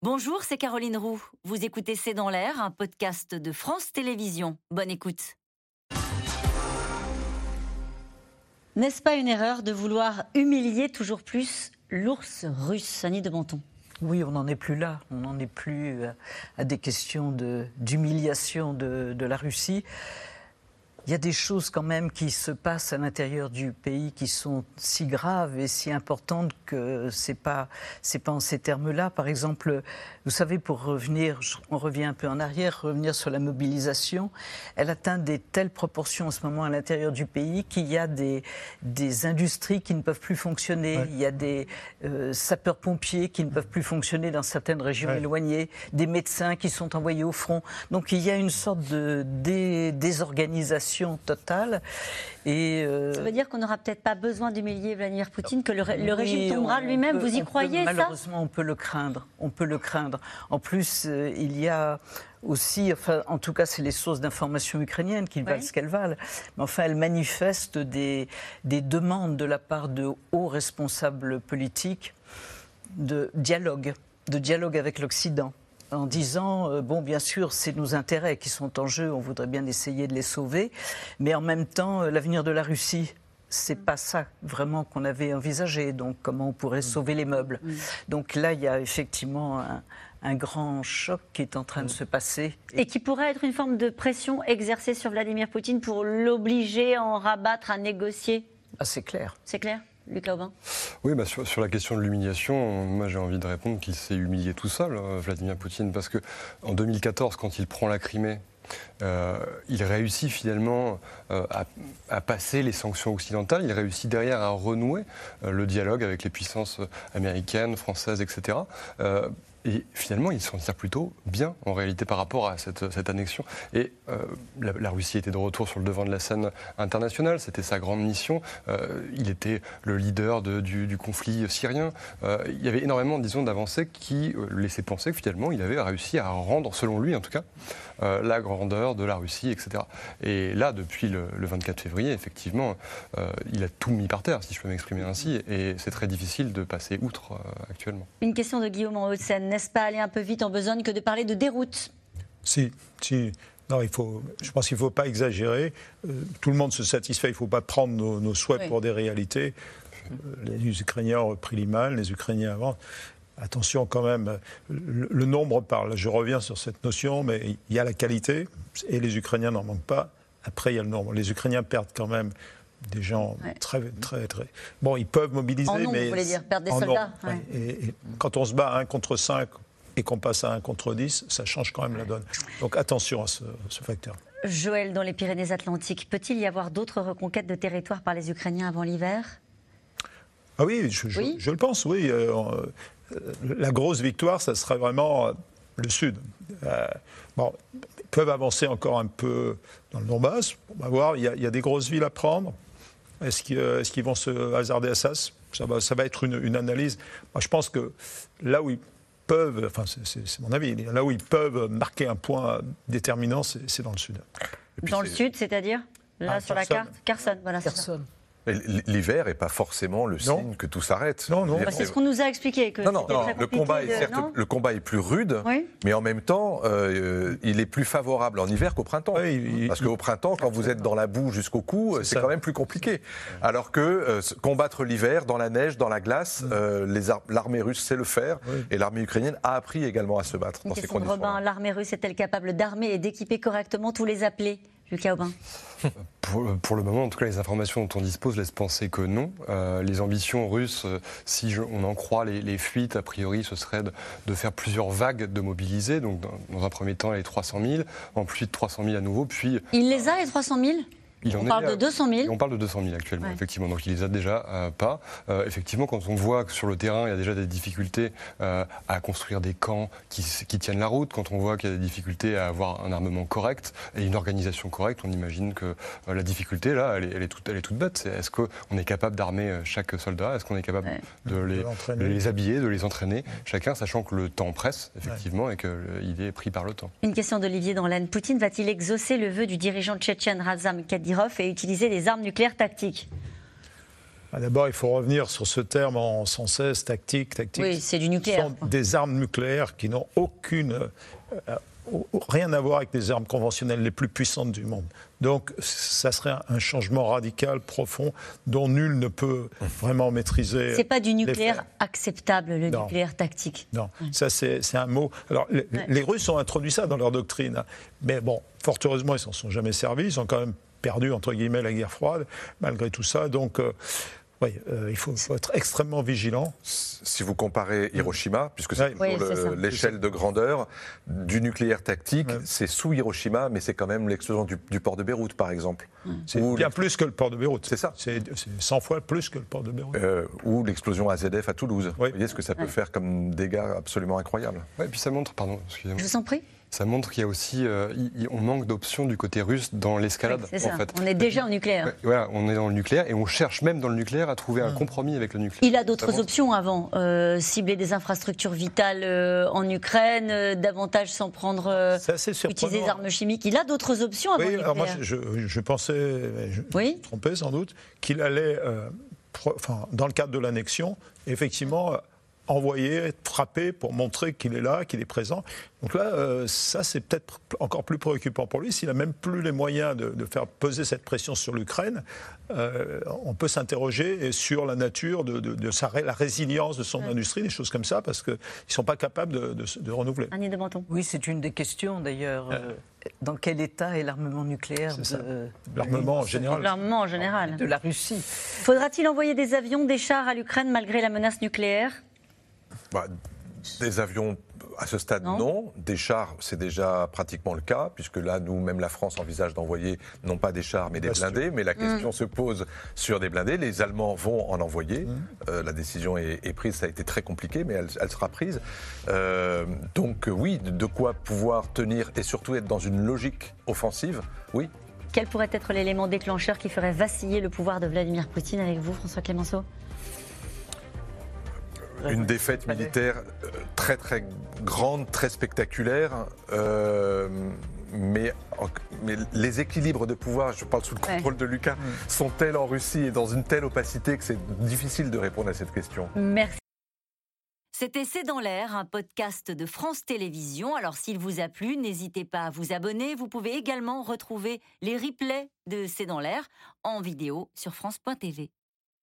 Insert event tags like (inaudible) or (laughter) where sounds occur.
Bonjour, c'est Caroline Roux. Vous écoutez C'est dans l'air, un podcast de France Télévisions. Bonne écoute. N'est-ce pas une erreur de vouloir humilier toujours plus l'ours russe, Annie de Menton? Oui, on n'en est plus là. On n'en est plus à des questions d'humiliation de, la Russie il y a des choses quand même qui se passent à l'intérieur du pays qui sont si graves et si importantes que c'est pas c'est pas en ces termes-là. Par exemple, vous savez, pour revenir, on revient un peu en arrière, revenir sur la mobilisation, elle atteint des telles proportions en ce moment à l'intérieur du pays qu'il y a des, des industries qui ne peuvent plus fonctionner, il y a des euh, sapeurs-pompiers qui ne peuvent plus fonctionner dans certaines régions éloignées, des médecins qui sont envoyés au front. Donc il y a une sorte de désorganisation totale. Et euh, Ça veut dire qu'on n'aura peut-être pas besoin d'humilier Vladimir Poutine, que le, régime tombera lui-même. Vous y croyez Malheureusement, on peut le craindre. On peut le craindre. En plus, euh, il y a aussi, enfin, en tout cas, c'est les sources d'information ukrainiennes qui valent ce qu'elles valent. Mais enfin, elles manifestent des, des demandes de la part de hauts responsables politiques de dialogue, de dialogue avec l'Occident en disant euh, bon, bien sûr, c'est nos intérêts qui sont en jeu, on voudrait bien essayer de les sauver, mais en même temps, euh, l'avenir de la Russie. C'est pas ça vraiment qu'on avait envisagé. Donc, comment on pourrait mm. sauver les meubles mm. Donc là, il y a effectivement un, grand choc qui est en train de mm. se passer. Et qui pourrait être une forme de pression exercée sur Vladimir Poutine pour l'obliger à en rabattre, à négocier? Ah, c'est clair. C'est clair? Oui, bah sur, la question de l'humiliation, moi j'ai envie de répondre qu'il s'est humilié tout seul, euh, Vladimir Poutine, parce que en 2014, quand il prend la Crimée, euh, il réussit finalement euh, à, passer les sanctions occidentales, il réussit derrière à renouer le dialogue avec les puissances américaines, françaises, etc. Et finalement, il s'en tire plutôt bien, en réalité, par rapport à cette, cette annexion. Et euh, la, Russie était de retour sur le devant de la scène internationale, c'était sa grande mission. Euh, il était le leader de, du, conflit syrien. Euh, il y avait énormément, disons, d'avancées qui laissaient penser que finalement, il avait réussi à rendre, selon lui en tout cas, la grandeur de la Russie, etc. Et là, depuis le, 24 février, effectivement, il a tout mis par terre, si je peux m'exprimer ainsi, et c'est très difficile de passer outre actuellement. Une question de Guillaume en Haute-Seine n'est-ce pas aller un peu vite en besogne que de parler de déroute Si, si. Non, il faut, je pense qu'il ne faut pas exagérer. Euh, tout le monde se satisfait, il ne faut pas prendre nos, souhaits pour des réalités. Euh, les Ukrainiens ont repris l'image, les Ukrainiens avancent. Attention quand même, le, nombre parle. Je reviens sur cette notion, mais il y a la qualité, et les Ukrainiens n'en manquent pas. Après, il y a le nombre. Les Ukrainiens perdent quand même des gens très, très, très. Bon, ils peuvent mobiliser, en nombre, mais. Vous voulez dire perdre des soldats et, quand on se bat à 1 contre 5 et qu'on passe à 1 contre 10, ça change quand même la donne. Donc attention à ce, facteur. Joël, dans les Pyrénées-Atlantiques, peut-il y avoir d'autres reconquêtes de territoire par les Ukrainiens avant l'hiver? Ah oui je, je, le pense, oui. Euh, euh, la grosse victoire, ça serait vraiment euh, le Sud. bon, ils peuvent avancer encore un peu dans le Donbass. On va voir, il y, a, des grosses villes à prendre. Est-ce qu'ils vont se hasarder à ça? Ça va, ça va être une, analyse. Moi, je pense que là où ils peuvent, enfin c'est mon avis, là où ils peuvent marquer un point déterminant, c'est dans le sud. Dans le sud, c'est-à-dire? Là, ah, sur la carte? Carson, voilà. Carson. L'hiver n'est pas forcément le signe que tout s'arrête. Non, non. Bah, c'est ce qu'on nous a expliqué. Que non, non, le, combat est, certes, le combat est plus rude, mais en même temps, euh, il est plus favorable en hiver qu'au printemps. Parce qu'au printemps, quand vous êtes dans la boue jusqu'au cou, c'est quand même plus compliqué. Alors que euh, combattre l'hiver dans la neige, dans la glace, mm. euh, l'armée russe sait le faire, et l'armée ukrainienne a appris également à se battre dans ces conditions. Robin, l'armée russe est-elle capable d'armer et d'équiper correctement tous les appelés? Lucas Aubin (laughs) pour, le moment, en tout cas, les informations dont on dispose laissent penser que non. Euh, les ambitions russes, euh, si on en croit les, fuites, a priori, ce serait de, faire plusieurs vagues de mobilisés. Donc, dans, un premier temps, les 300 000, ensuite 300 000 à nouveau, puis... Il les a, les 300 000 on parle de 200 000 On parle de 200 000 actuellement, effectivement. Donc il les a déjà euh, pas. Euh, effectivement, quand on voit que sur le terrain, il y a déjà des difficultés euh, à construire des camps qui, tiennent la route, quand on voit qu'il y a des difficultés à avoir un armement correct et une organisation correcte, on imagine que la difficulté, là, elle est, toute, elle est toute bête. est-ce qu'on est capable d'armer chaque soldat? Est-ce qu'on est capable de, les, les, habiller, de les entraîner Chacun, sachant que le temps presse, effectivement, et qu'il est pris par le temps. Une question d'Olivier Danlaine. Poutine va-t-il exaucer le vœu du dirigeant tchétchène Razam Kadyrov? Et utiliser des armes nucléaires tactiques Ah, d'abord, il faut revenir sur ce terme en sans cesse tactique, tactique. Oui, c'est du nucléaire. Ce sont des armes nucléaires qui n'ont aucune euh, rien à voir avec les armes conventionnelles les plus puissantes du monde. Donc, ça serait un changement radical, profond, dont nul ne peut vraiment maîtriser. C'est pas du nucléaire acceptable, le nucléaire tactique. Non, ça c'est un mot. Alors, les, Russes ont introduit ça dans leur doctrine, mais bon, fort heureusement, ils s'en sont jamais servis. Ils ont quand même perdu entre guillemets la guerre froide, malgré tout ça. Donc, euh, oui, euh, il faut, être extrêmement vigilant. Si vous comparez Hiroshima, puisque c'est l'échelle de grandeur du nucléaire tactique, c'est sous Hiroshima, mais c'est quand même l'explosion du, port de Beyrouth, par exemple. C'est bien plus que le port de Beyrouth. C'est ça. C'est 100 fois plus que le port de Beyrouth. Euh, ou l'explosion AZF à Toulouse. Vous voyez ce que ça peut faire comme dégâts absolument incroyables. Oui, et puis ça montre, pardon, excusez-moi. Je vous en prie ça montre qu'il y a aussi, euh, on manque d'options du côté russe dans l'escalade. en fait. On est déjà en nucléaire. Voilà, on est dans le nucléaire et on cherche même dans le nucleaire à trouver un mmh. compromis avec le nucléaire. Il a d'autres options avant, euh, cibler des infrastructures vitales euh, en Ukraine, davantage s'en prendre, utiliser des armes chimiques. Il a d'autres options avant oui, le nucléaire. Alors moi, je, pensais, je oui me trompais sans doute, qu'il allait, enfin, dans le cadre de l'annexion, effectivement envoyer, frapper pour montrer qu'il est là, qu'il est présent. Donc là, euh, ça, c'est peut-être encore plus préoccupant pour lui. S'il n'a même plus les moyens de, faire peser cette pression sur l'Ukraine, euh, on peut s'interroger sur la nature de, sa, la résilience de son industrie, des choses comme ça, parce qu'ils ne sont pas capables de, renouveler. Annie de Menton. Oui, c'est une des questions d'ailleurs. Euh, dans quel état est l'armement nucléaire de, L'armement en général. L'armement en général. De la Russie. Faudra-t-il envoyer des avions, des chars à l'Ukraine malgré la menace nucléaire? Bah, des avions à ce stade, non. Des chars, c'est déjà pratiquement le cas, puisque là, nous, même la France envisage d'envoyer non pas des chars, mais des blindés. Mais la question mm. se pose sur des blindés. Les Allemands vont en envoyer. Mm. Euh, la décision est, prise. Ça a été très compliqué, mais elle, sera prise. Euh, donc, oui, de quoi pouvoir tenir et surtout être dans une logique offensive, oui. Quel pourrait être l'élément déclencheur qui ferait vaciller le pouvoir de Vladimir Poutine avec vous, François Clémenceau une défaite militaire euh, très très grande, très spectaculaire. Euh, mais, mais, les équilibres de pouvoir, je parle sous le contrôle de Lucas, mm. sont tels en Russie et dans une telle opacité que c'est difficile de répondre à cette question? Merci. C'était C'est dans l'air, un podcast de France Télévisions. Alors s'il vous a plu, n'hésitez pas à vous abonner. Vous pouvez également retrouver les replays de C'est dans l'air en vidéo sur France.tv.